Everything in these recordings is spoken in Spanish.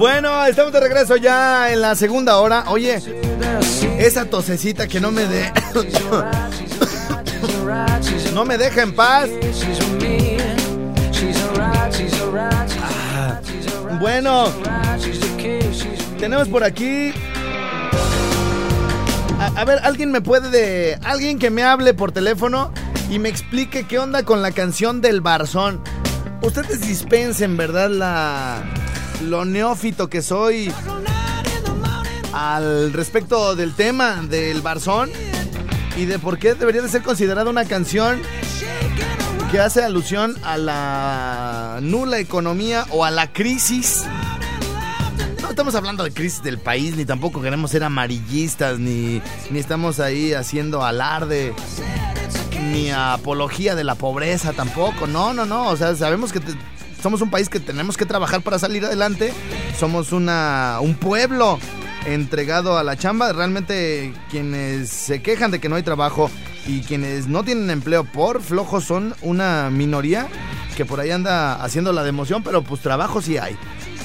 Bueno, estamos de regreso ya en la segunda hora. Oye, esa tosecita que no me de... no me deja en paz. alright, Bueno, tenemos por aquí... A, a ver, alguien me puede de... Alguien que me hable por teléfono y me explique qué onda con la canción del Barzón. Ustedes dispensen, ¿verdad? La... Lo neófito que soy al respecto del tema del Barzón y de por qué debería de ser considerada una canción que hace alusión a la nula economía o a la crisis. No estamos hablando de crisis del país, ni tampoco queremos ser amarillistas, ni, ni estamos ahí haciendo alarde, ni apología de la pobreza tampoco. No, no, no. O sea, sabemos que somos un país que tenemos que trabajar para salir adelante. Somos una, un pueblo entregado a la chamba. Realmente quienes se quejan de que no hay trabajo y quienes no tienen empleo por flojos son una minoría que por ahí anda haciendo la democión, pero pues trabajo sí hay.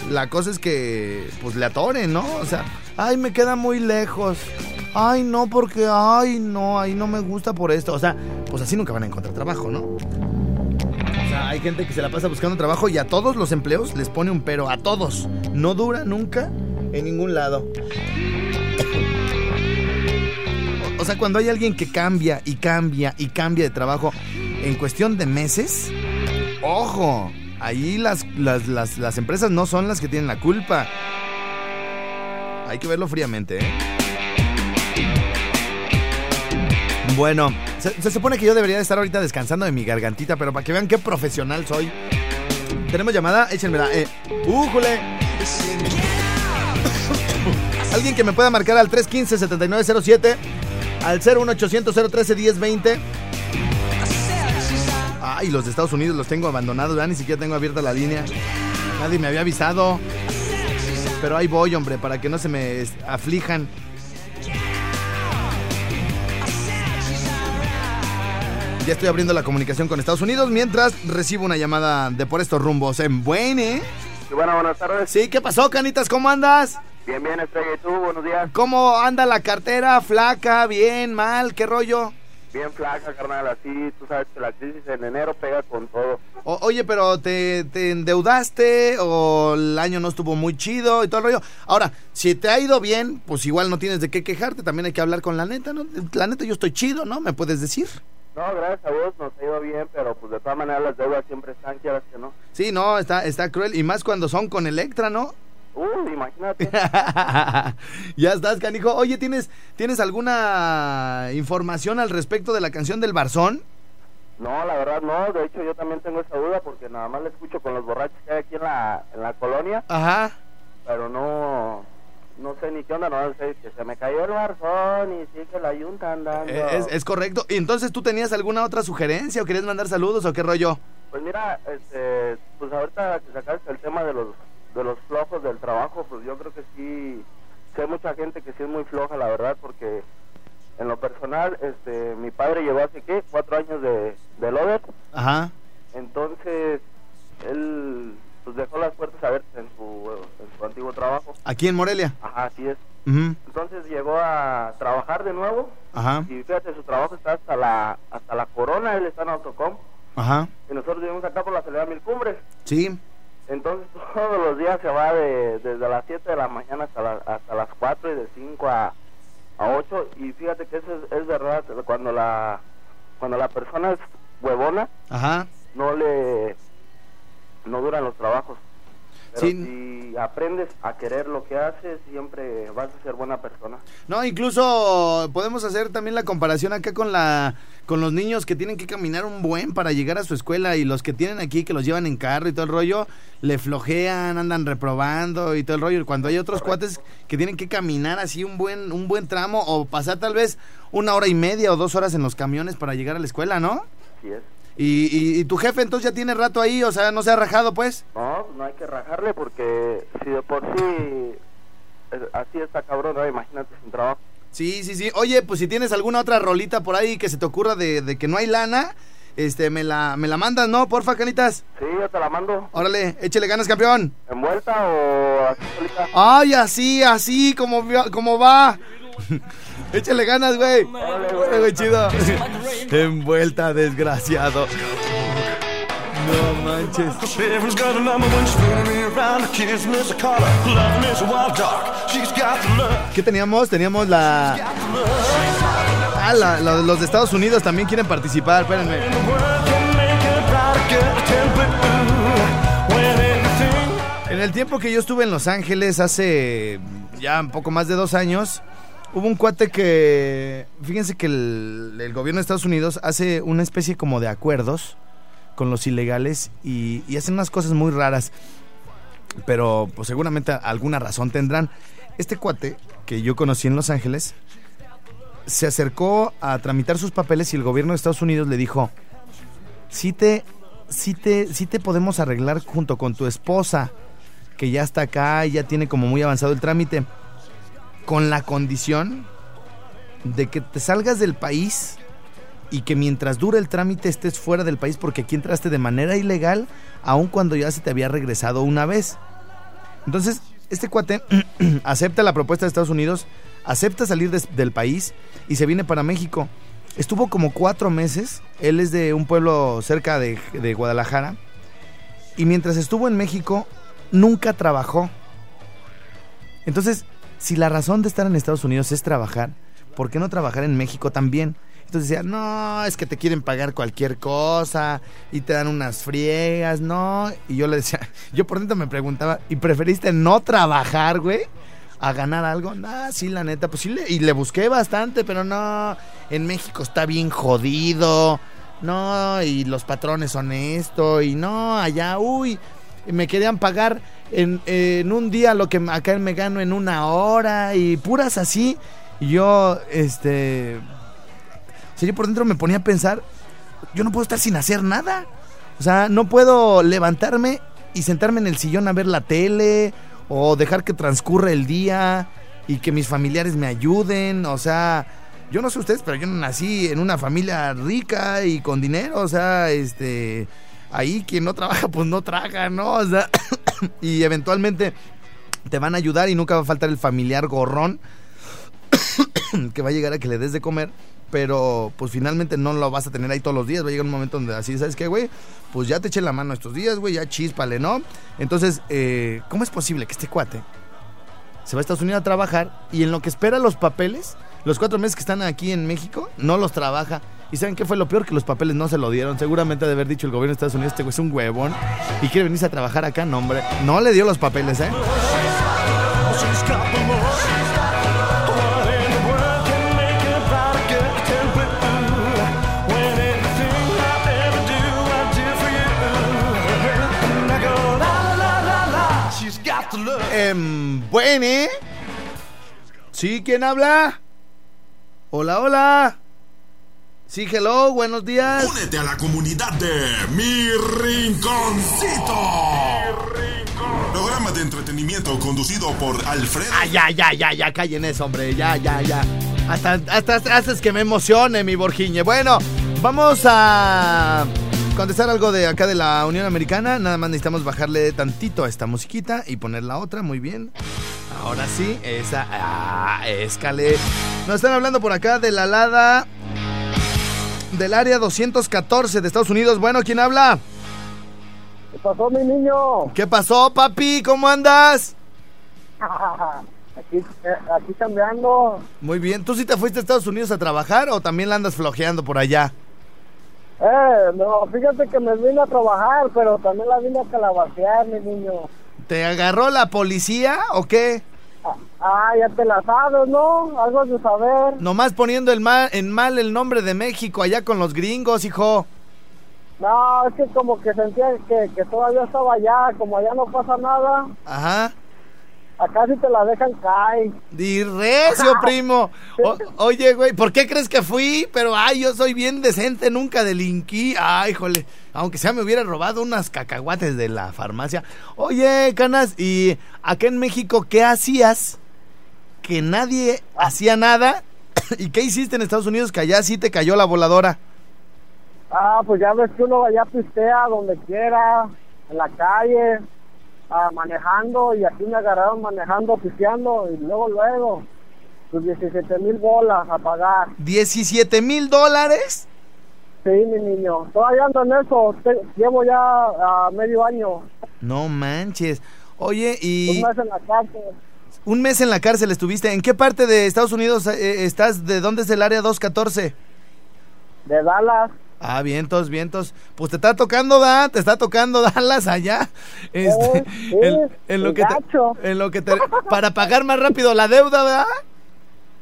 La cosa es que pues le atoren, ¿no? O sea, ay, me queda muy lejos. Ay, no, porque, ay, no, ahí no me gusta por esto. O sea, pues así nunca van a encontrar trabajo, ¿no? Hay gente que se la pasa buscando trabajo y a todos los empleos les pone un pero. A todos. No dura nunca en ningún lado. O sea, cuando hay alguien que cambia y cambia y cambia de trabajo en cuestión de meses, ojo, ahí las, las, las, las empresas no son las que tienen la culpa. Hay que verlo fríamente, ¿eh? Bueno, se, supone que yo debería de estar ahorita descansando de mi gargantita, pero para que vean qué profesional soy. Tenemos llamada, échenmela. Eh, ¡Újule! Alguien que me pueda marcar al 315-7907, al 01800-013-1020. Ay, los de Estados Unidos los tengo abandonados, ya ni siquiera tengo abierta la línea. Nadie me había avisado. Pero ahí voy, hombre, para que no se me aflijan. Ya estoy abriendo la comunicación con Estados Unidos mientras recibo una llamada de por estos rumbos en Buene. Sí, bueno, buenas tardes. Sí, ¿qué pasó, canitas? ¿Cómo andas? Bien, bien, Estrella. ¿Y tú? Buenos días. ¿Cómo anda la cartera? ¿Flaca? ¿Bien? ¿Mal? ¿Qué rollo? Bien flaca, carnal. Así, tú sabes que la crisis en enero pega con todo. O- oye, pero te, te endeudaste o el año no estuvo muy chido y todo el rollo. Ahora, si te ha ido bien, pues igual no tienes de qué quejarte. También hay que hablar con la neta, ¿no? La neta, yo estoy chido, ¿no? ¿Me puedes decir? No, gracias a Dios nos ha ido bien, pero pues de todas maneras las deudas siempre están, quieras que no. Sí, no, está, está cruel. Y más cuando son con Electra, ¿no? Uy, imagínate. ya estás, canijo. Oye, ¿tienes, ¿tienes alguna información al respecto de la canción del Barzón? No, la verdad no. De hecho, yo también tengo esa duda porque nada más la escucho con los borrachos que hay aquí en la, en la colonia, Ajá. pero no no sé ni qué onda. No sé que se me cayó el barzón y sí que la yunta andando. Eh, Es, es correcto. ¿Y entonces tú tenías alguna otra sugerencia o querías mandar saludos o qué rollo? Pues mira, este, pues ahorita que sacaste el tema de los de los flojos del trabajo, pues yo creo que sí, sí hay mucha gente que sí es muy floja, la verdad, porque en lo personal, este, mi padre llegó hace qué, cuatro años de, de Lover, Ajá. entonces él pues dejó las puertas abiertas en su, en su antiguo trabajo, Aquí en Morelia. ajá, así es, entonces llegó a trabajar de nuevo Ajá. y fíjate, su trabajo está hasta la, hasta la corona, él está en Autocom, Ajá. y nosotros vivimos acá por la salida Mil Cumbres, Sí. Entonces todos los días se va de, desde las 7 de la mañana hasta, la- hasta las 4 y de 5 a, a 8 y fíjate que eso es, es verdad, cuando la cuando la persona es huevona, Ajá. no le no duran los trabajos. Pero Sí. si aprendes a querer lo que haces, siempre vas a ser buena persona. No, incluso podemos hacer también la comparación acá con la con los niños que tienen que caminar un buen para llegar a su escuela y los que tienen aquí que los llevan en carro y todo el rollo, le flojean, andan reprobando y todo el rollo. Y cuando hay otros cuates que tienen que caminar así un buen un buen tramo o pasar tal vez una hora y media o dos horas en los camiones para llegar a la escuela, ¿no? Así es. Y, y- y tu jefe entonces ya tiene rato ahí, o sea, no se ha rajado pues. No, no hay que rajarle porque si de por sí eh, así está cabrón, ¿no? imagínate sin trabajo. Sí, sí, sí. Oye, pues si tienes alguna otra rolita por ahí que se te ocurra de, de que no hay lana, este, me la, me la mandas, ¿no? Porfa, canitas. Sí, yo te la mando Órale, échale ganas, campeón. envuelta o así solita. Ay, así, así, como, como va. échale ganas, güey. Órale, güey, chido. Envuelta, desgraciado. No manches. ¿Qué teníamos? Teníamos la... Ah, la- la- los de Estados Unidos también quieren participar, espérenme. En el tiempo que yo estuve en Los Ángeles, hace ya un poco más de dos años, hubo un cuate que, fíjense que el, gobierno de Estados Unidos hace una especie como de acuerdos con los ilegales y, hacen unas cosas muy raras, pero pues seguramente alguna razón tendrán. Este cuate que yo conocí en Los Ángeles se acercó a tramitar sus papeles y el gobierno de Estados Unidos le dijo, sí te, sí te, sí te podemos arreglar junto con tu esposa, que ya está acá y ya tiene como muy avanzado el trámite, con la condición de que te salgas del país y que mientras dure el trámite estés fuera del país porque aquí entraste de manera ilegal, aun cuando ya se te había regresado una vez. Entonces, este cuate acepta la propuesta de Estados Unidos, acepta salir del país y se viene para México. Estuvo como cuatro meses, él es de un pueblo cerca de, de Guadalajara, y mientras estuvo en México, nunca trabajó. Entonces, si la razón de estar en Estados Unidos es trabajar, ¿por qué no trabajar en México también? Entonces decía, no, es que te quieren pagar cualquier cosa y te dan unas friegas, no. Y yo le decía, yo por dentro me preguntaba, ¿y preferiste no trabajar, güey? A ganar algo. No, sí, la neta, pues sí, y le busqué bastante, pero no. En México está bien jodido. No, y los patrones son esto, y no, allá, uy, me querían pagar en, un día lo que acá me gano en una hora, y puras así. Y yo, este. O sea, yo por dentro me ponía a pensar, yo no puedo estar sin hacer nada. O sea, no puedo levantarme y sentarme en el sillón a ver la tele o dejar que transcurra el día y que mis familiares me ayuden. O sea, yo no sé ustedes, pero yo nací en una familia rica y con dinero. O sea, este, ahí quien no trabaja, pues no traga, ¿no? O sea, y eventualmente te van a ayudar y nunca va a faltar el familiar gorrón que va a llegar a que le des de comer, pero pues finalmente no lo vas a tener ahí todos los días. Va a llegar un momento donde así, ¿sabes qué, güey? Pues ya te eché la mano estos días, güey, ya chíspale, ¿no? Entonces, eh, ¿cómo es posible que este cuate se va a Estados Unidos a trabajar y en lo que espera los papeles, los cuatro meses que están aquí en México, no los trabaja? ¿Y saben qué fue lo peor? Que los papeles no se lo dieron. Seguramente de haber dicho el gobierno de Estados Unidos, este güey es un huevón y quiere venirse a trabajar acá. No, hombre, no le dio los papeles, ¿eh? Em, bueno. ¿Sí? ¿Quién habla? Hola, hola. Sí, hello, buenos días. Únete a la comunidad de Mi Rinconcito. Programa de entretenimiento conducido por Alfredo. Ah, ya, ya, ya, ya, callen eso, hombre, ya, ya, ya. Hasta, hasta haces que me emocione, mi Borgiñe. Bueno, vamos a contestar algo de acá de la Unión Americana. Nada más necesitamos bajarle tantito a esta musiquita y poner la otra, muy bien. Ahora sí, esa, ah, escale. Nos están hablando por acá de la alada del área 214 de Estados Unidos. Bueno, ¿quién habla? ¿Qué pasó, mi niño? ¿Qué pasó, papi? ¿Cómo andas? Aquí aquí, cambiando. Muy bien. ¿Tú sí te fuiste a Estados Unidos a trabajar o también la andas flojeando por allá? Eh, no, fíjate que me vine a trabajar, pero también la vine a calabacear, mi niño. ¿Te agarró la policía o qué? Ah, ya te la sabes, ¿no? Algo de saber. Nomás poniendo el mal, en mal el nombre de México allá con los gringos, hijo. No, es que como que sentía que, que todavía estaba allá, como allá no pasa nada, Ajá. Acá sí te la dejan caer. Di recio, primo. O- oye, güey, ¿por qué crees que fui? Pero, ay, yo soy bien decente, nunca delinquí. Ay, jole, aunque sea me hubiera robado unas cacahuates de la farmacia. Oye, Canas, ¿y acá en México qué hacías? Que nadie hacía nada. ¿Y qué hiciste en Estados Unidos que allá sí te cayó la voladora? Ah, pues ya ves que uno allá pistea donde quiera, en la calle, ah, manejando, y aquí me agarraron manejando, pisteando, y luego, luego, pues 17 mil bolas a pagar. ¿17 mil dólares? Sí, mi niño, todavía ando en eso, te- llevo ya ah, medio año, No manches. Oye, un y mes en la cárcel. un mes en la cárcel estuviste. ¿En qué parte de Estados Unidos eh, estás? ¿De dónde es el área 214? De Dallas. Ah, vientos, vientos. Pues te está tocando, da, te está tocando Dallas allá. Este, sí, en, en lo que te, en lo que te, para pagar más rápido la deuda, ¿verdad?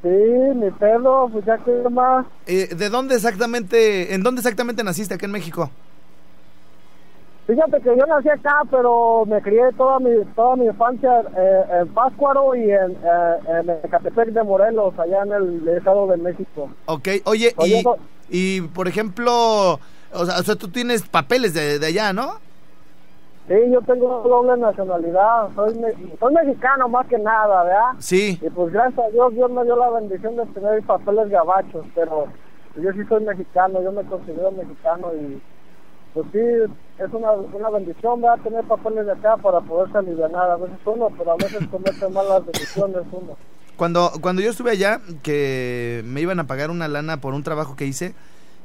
Sí, mi perro, pues ya que más. Eh, ¿De dónde exactamente, en dónde exactamente naciste aquí en México? Fíjate que yo nací acá, pero me crié toda mi toda mi infancia eh, en Páscuaro y en, eh, en Ecatepec de Morelos, allá en el Estado de México. Ok, oye, y, y por ejemplo, o sea, o sea, tú tienes papeles de, de allá, ¿no? Sí, yo tengo doble nacionalidad, soy, soy mexicano más que nada, ¿verdad? Sí. Y pues gracias a Dios, Dios me dio la bendición de tener papeles gabachos, pero yo sí soy mexicano, yo me considero mexicano y pues sí, es una, una bendición, ¿verdad? Tener papeles de acá para poderse aliviar a veces uno, pero a veces comete malas decisiones uno. Cuando, cuando yo estuve allá, que me iban a pagar una lana por un trabajo que hice,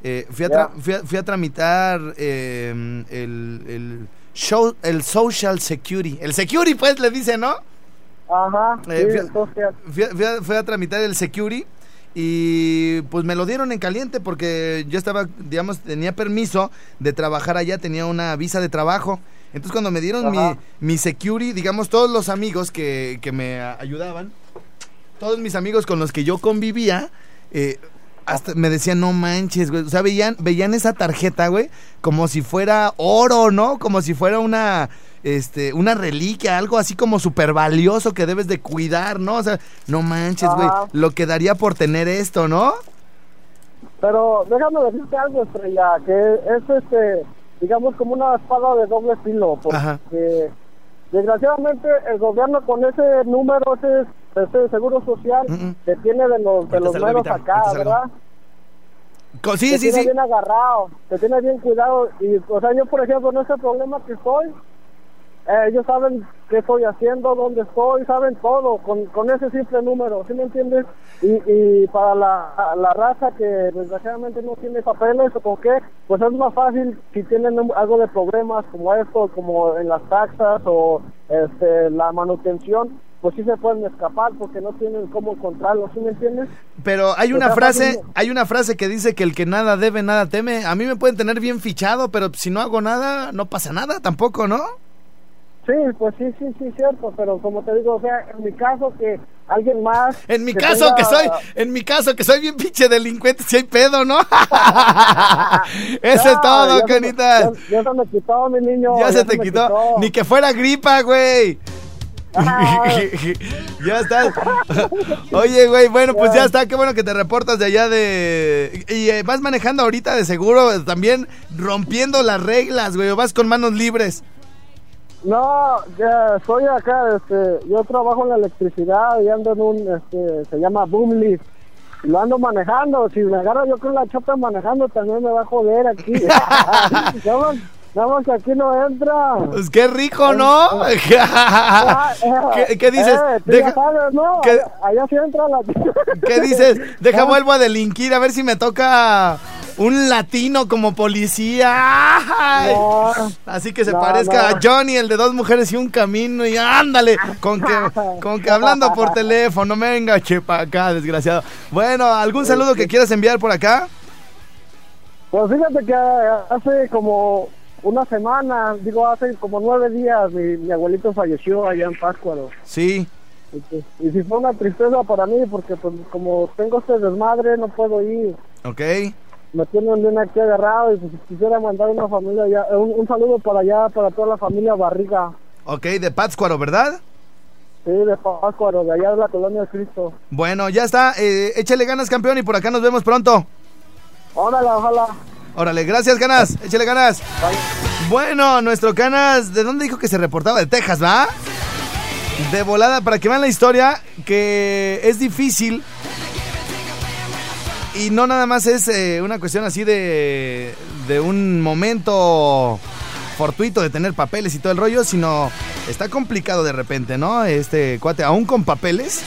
eh, fui, a tra- fui, a, fui a tramitar eh, el, el, show, el Social Security. El Security, pues, le dice, ¿no? Ajá, Eh, sí, fui a- entonces, Fui a, fui a- fui a tramitar el Security y pues me lo dieron en caliente porque yo estaba, digamos, tenía permiso de trabajar allá, tenía una visa de trabajo. Entonces cuando me dieron mi, Ajá. mi Security, digamos, todos los amigos que, que me ayudaban, todos mis amigos con los que yo convivía, eh, hasta me decían, no manches, güey. O sea, veían, veían esa tarjeta, güey, como si fuera oro, ¿no? Como si fuera una, este, una reliquia, algo así como súper valioso que debes de cuidar, ¿no? O sea, no manches, güey, lo que daría por tener esto, ¿no? pero déjame decirte algo, Estrella, que es este, digamos como una espada de doble filo, Ajá. porque desgraciadamente el gobierno con ese número, ese, ese seguro social, te tiene de los, de los meros acá. ¿verdad? Sí, te sí, tiene sí. bien agarrado, te tiene bien cuidado. Y, o sea, yo, por ejemplo, en ese problema que estoy, eh, ellos saben qué estoy haciendo, dónde estoy, saben todo con, con ese simple número, ¿sí me entiendes? Y, y para la, la raza que desgraciadamente no tiene papeles o con qué, pues es más fácil si tienen algo de problemas como esto, como en las taxas o este, la manutención, pues sí se pueden escapar porque no tienen cómo encontrarlo, ¿sí me entiendes? Pero hay una Está frase, hay una frase que dice que el que nada debe, nada teme. A mí me pueden tener bien fichado, pero si no hago nada, no pasa nada tampoco, ¿no? Sí, pues sí, sí, sí, cierto, pero como te digo, o sea, en mi caso que alguien más... En mi que caso tenga- que soy, en mi caso que soy bien pinche delincuente, si hay pedo, ¿no? Eso es todo, canitas. Ya, ya se me quitó, mi niño. Ya se te me quitó. Ni que fuera gripa, güey. Ya estás. Oye, güey, bueno, pues ya está. Qué bueno que te reportas de allá de. Y eh, vas manejando ahorita de seguro eh, también rompiendo las reglas, güey. O vas con manos libres. No, ya estoy acá, este, yo trabajo en la electricidad y ando en un, este, se llama boom lift. Y lo ando manejando, si me agarro yo con la chapa manejando también me va a joder aquí. más que aquí no entra. Pues qué rico, ¿no? Eh, ¿Qué, qué dices? eh, Deja- sabes, ¿no? ¿Qué- Allá, sí entra la... ¿Qué dices? Deja vuelvo a delinquir a ver si me toca un latino como policía. Así que se No, parezca no. a Johnny, el de dos mujeres y un camino, y ándale, con que, con que hablando por teléfono, venga, chepa acá, desgraciado. Bueno, ¿algún saludo que quieras enviar por acá? Pues fíjate que hace como una semana, digo, hace como nueve días, mi, mi abuelito falleció allá en Páscuaro. Sí, Y, pues, y sí fue una tristeza para mí, porque pues como tengo este desmadre, no puedo ir. ok. Me tienen bien aquí agarrado y pues quisiera mandar una familia allá, un, un saludo para allá, para toda la familia Barriga. Ok, de Pátzcuaro, ¿verdad? Sí, de Páscuaro, de allá de la Colonia de Cristo. Bueno, ya está. eh, échale ganas, campeón, y por acá nos vemos pronto. Órale, ojalá. Órale, gracias, ganas. Échale ganas. Bueno, nuestro Canas, ¿de dónde dijo que se reportaba? De Texas, ¿va? De volada, para que vean la historia, que es difícil. Y no nada más es eh, una cuestión así de, de un momento fortuito de tener papeles y todo el rollo, sino está complicado de repente, ¿no? Este cuate, aún con papeles,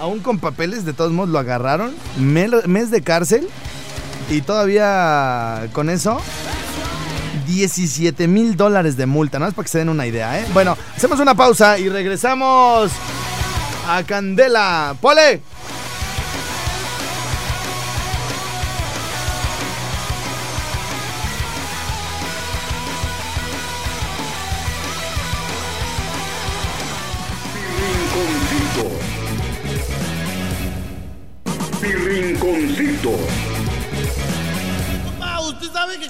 aún con papeles, de todos modos lo agarraron, mes de cárcel y todavía con eso 17 mil dólares de multa, ¿no? Es para que se den una idea, ¿eh? Bueno, hacemos una pausa y regresamos a Candela. ¡Pole!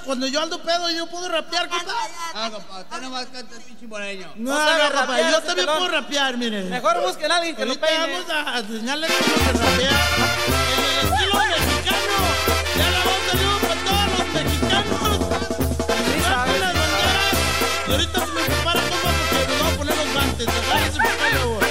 Cuando yo ando pedo yo puedo rapear, compa. Ah, compa, usted nomás canta el pinche moreño. No, No compa, yo también puedo rapear, mire. Mejor busquen a alguien que lo Ahorita peine. vamos a enseñarle cómo se rapea. El estilo mexicano. Ya la voz salió para todos los mexicanos. Levanten las banderas. Y ahorita se me prepara, compa, porque me voy a poner los guantes. Agárrese, por favor.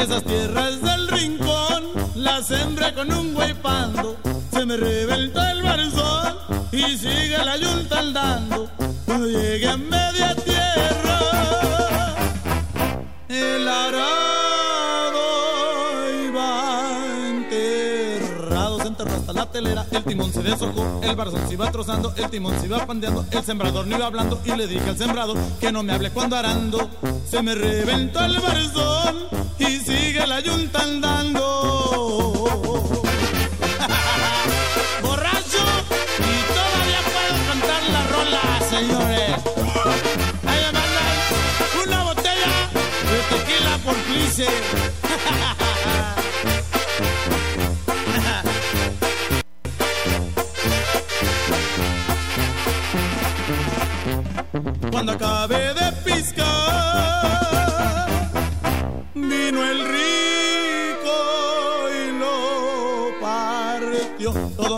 Esas tierras del rincón las sembré con un güey pando. Se me reventó el barzón y sigue la yunta andando. Cuando llegué a media tierra, el timón se deshojó, el barzón se iba trozando, el timón se iba pandeando, el sembrador no iba hablando y le dije al sembrador que no me hable cuando arando. Se me reventó el barzón y sigue la yunta andando. Borracho y todavía puedo cantar la rola, señores. Ahí me una botella de tequila por plice.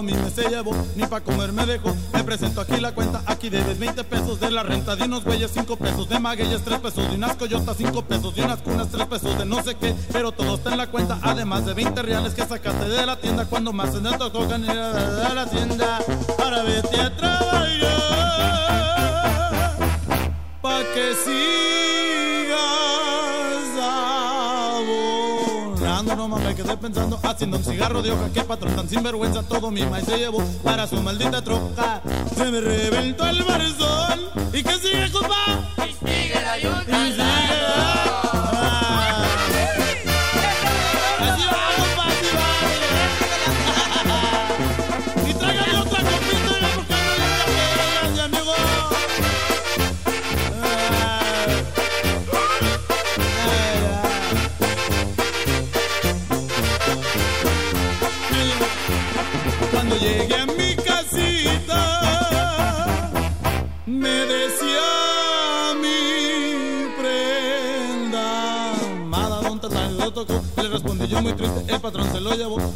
Todo mi mes se llevó, ni pa' comer me dejó. Me presento aquí la cuenta, aquí debes 20 pesos de la renta de unos güeyes, 5 pesos de magueyes, 3 pesos de unas coyotas, 5 pesos de unas cunas, 3 pesos de no sé qué. Pero todo está en la cuenta, además de 20 reales que sacaste de la tienda cuando más se te tocó ganar de la tienda. Ahora vete a trabajar pa' que sigas mames, me quedé pensando, haciendo un cigarro de hoja. Que patrón tan sinvergüenza, todo mi maíz se llevó para su maldita troca. Se me reventó el barzón.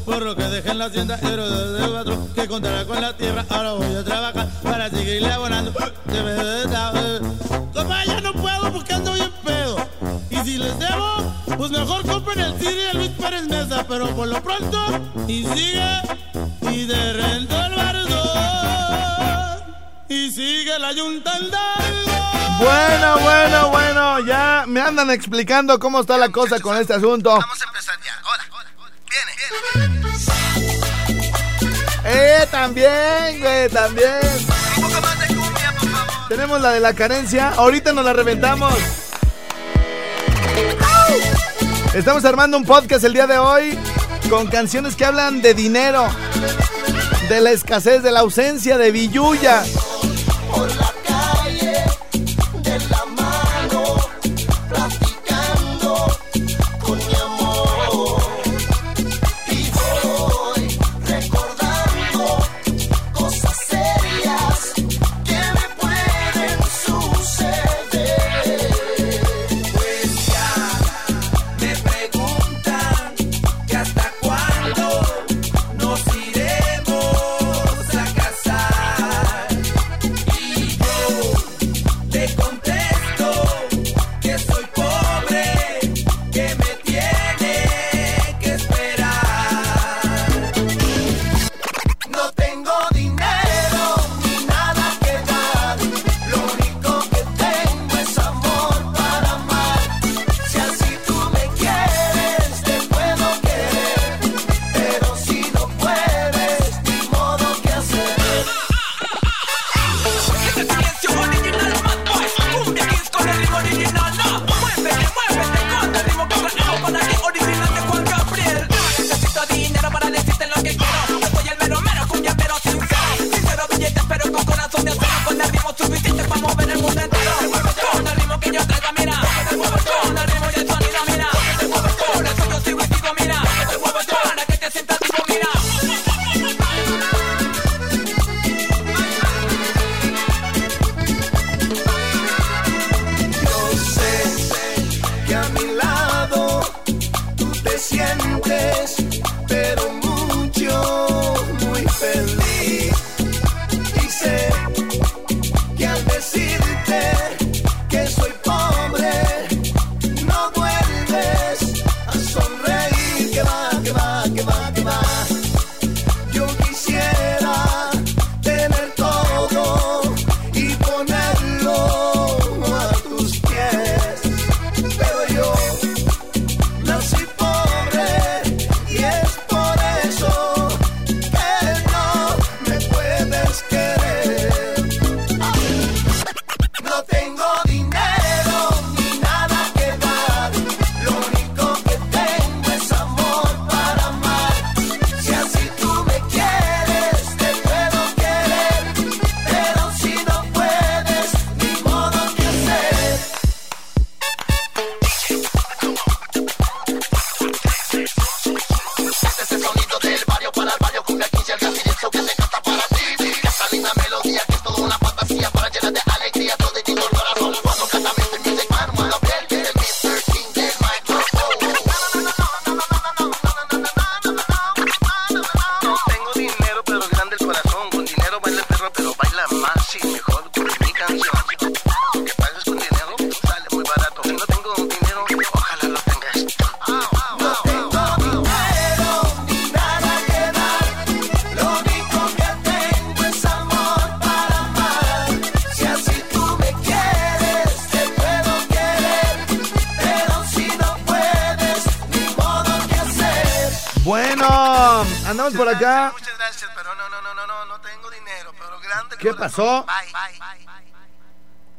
por lo que dejé en la hacienda era de patrón que contará con la tierra ahora voy a trabajar para seguirle abonando Toma, ya no puedo porque ando bien pedo. Y si les debo pues mejor compren el CD de Luis Pérez Mesa pero por lo pronto y sigue y de rento el bardón y sigue la yunta andando bueno, bueno, bueno, ya me andan explicando cómo está la cosa con este asunto. Vamos a empezar ya, ahora. Eh, también, güey, también. Tenemos la de la carencia. Ahorita nos la reventamos. Estamos armando un podcast el día de hoy con canciones que hablan de dinero, de la escasez, de la ausencia de billulla. ¿Qué pasó?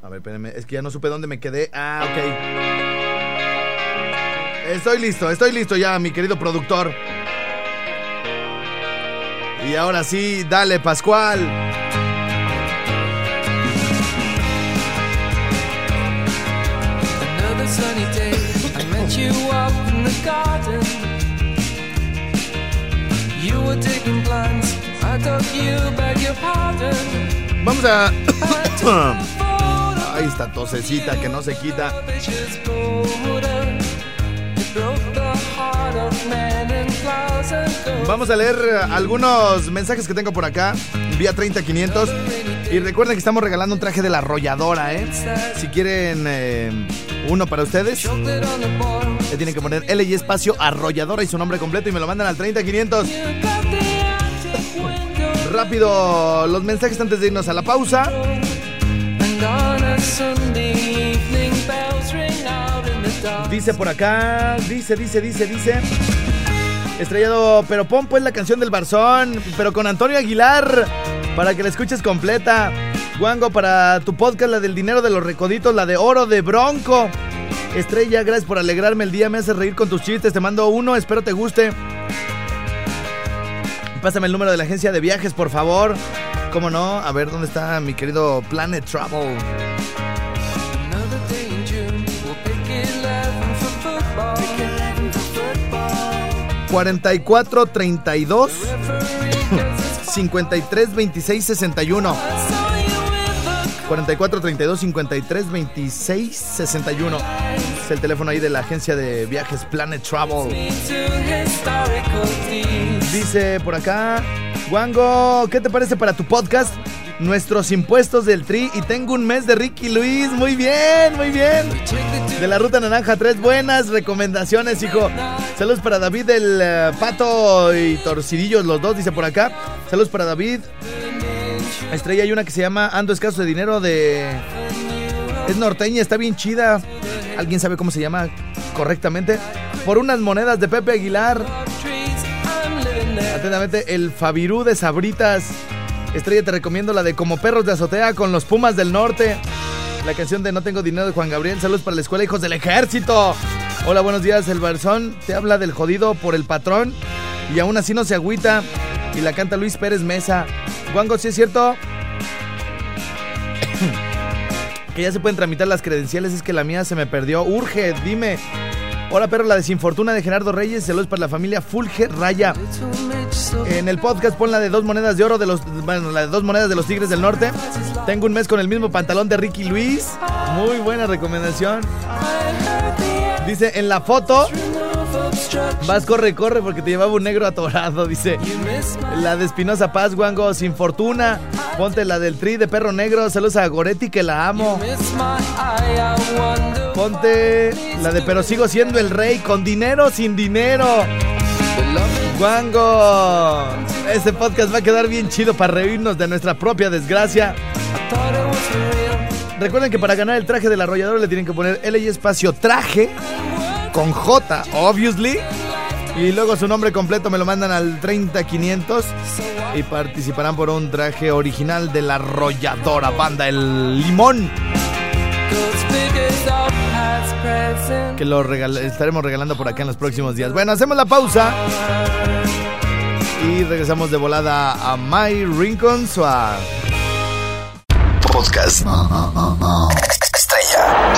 A ver, espérenme, es que ya no supe dónde me quedé. Ah, ok. Estoy listo, estoy listo ya, mi querido productor. Y ahora sí, dale, Pascual. Another sunny day, Vamos a. Ay, esta tosecita que no se quita. Vamos a leer algunos mensajes que tengo por acá, vía 30500. Y recuerden que estamos regalando un traje de la arrolladora, ¿eh? Si quieren. Eh, uno para ustedes. Le tienen que poner L y espacio arrolladora y su nombre completo y me lo mandan al 30500. Rápido, los mensajes antes de irnos a la pausa. Dice por acá, dice, dice, dice, dice. Estrellado, pero pon pues la canción del Barzón, pero con Antonio Aguilar, para que la escuches completa. Guango, para tu podcast, la del dinero de los recoditos, la de oro de Bronco. Estrella, gracias por alegrarme el día, me haces reír con tus chistes, te mando uno, espero te guste. Pásame el número de la agencia de viajes, por favor. ¿Cómo no? A ver, ¿dónde está mi querido Planet Travel? Another day in June, we'll pick 11 for football. Pick 11 for football. 44 32 53 26 61. 44 32 53 26 61. Es el teléfono ahí de la agencia de viajes Planet Travel. Dice por acá, Wango, ¿qué te parece para tu podcast? Nuestros impuestos del Tri y tengo un mes de Ricky Luis. Muy bien, muy bien. De la Ruta Naranja, tres buenas recomendaciones, hijo. Saludos para David del eh, Pato y Torcidillos, los dos, dice por acá. Saludos para David. Estrella hay una que se llama Ando escaso de dinero de... Es norteña, está bien chida. ¿Alguien sabe cómo se llama correctamente? Por unas monedas de Pepe Aguilar. Atentamente, el Fabirú de Sabritas. Estrella, te recomiendo la de Como Perros de Azotea con los Pumas del Norte. La canción de No Tengo Dinero de Juan Gabriel. Saludos para la escuela, hijos del ejército. Hola, buenos días. El Barzón te habla del jodido por el patrón. Y aún así no se agüita. Y la canta Luis Pérez Mesa. Juango, ¿sí es cierto? que ya se pueden tramitar las credenciales. Es que la mía se me perdió. Urge, dime. Hola, perro, la desinfortuna de Gerardo Reyes. Saludos para la familia Fulge Raya. En el podcast pon la de dos monedas de oro de los. Bueno, la de dos monedas de los Tigres del Norte. Tengo un mes con el mismo pantalón de Ricky Luis. Muy buena recomendación. Dice, en la foto. Vas, corre, corre, porque te llevaba un negro atorado. Dice, la de Espinosa Paz, Guango, sin fortuna. Ponte la del tri de perro negro. Saludos a Goretti, que la amo. Ponte la de pero sigo siendo el rey, con dinero, sin dinero. Guango, este podcast va a quedar bien chido para reírnos de nuestra propia desgracia. Recuerden que para ganar el traje del arrollador le tienen que poner L y espacio traje con J, obviously. Y luego su nombre completo me lo mandan al 30500 y participarán por un traje original de la arrolladora banda El Limón. Que lo regal- estaremos regalando por acá en los próximos días. Bueno, hacemos la pausa y regresamos de volada a My Rincon Suave. Podcast.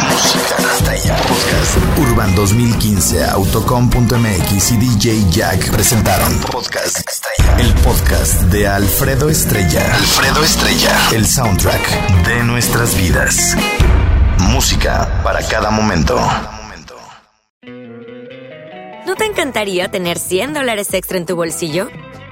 Música estrella. Podcast. Urban 2015, Autocom.mx y DJ Jack presentaron Podcast Estrella. El podcast de Alfredo Estrella. Alfredo Estrella. El soundtrack de nuestras vidas. Música para cada momento. ¿No te encantaría tener 100 dólares extra en tu bolsillo?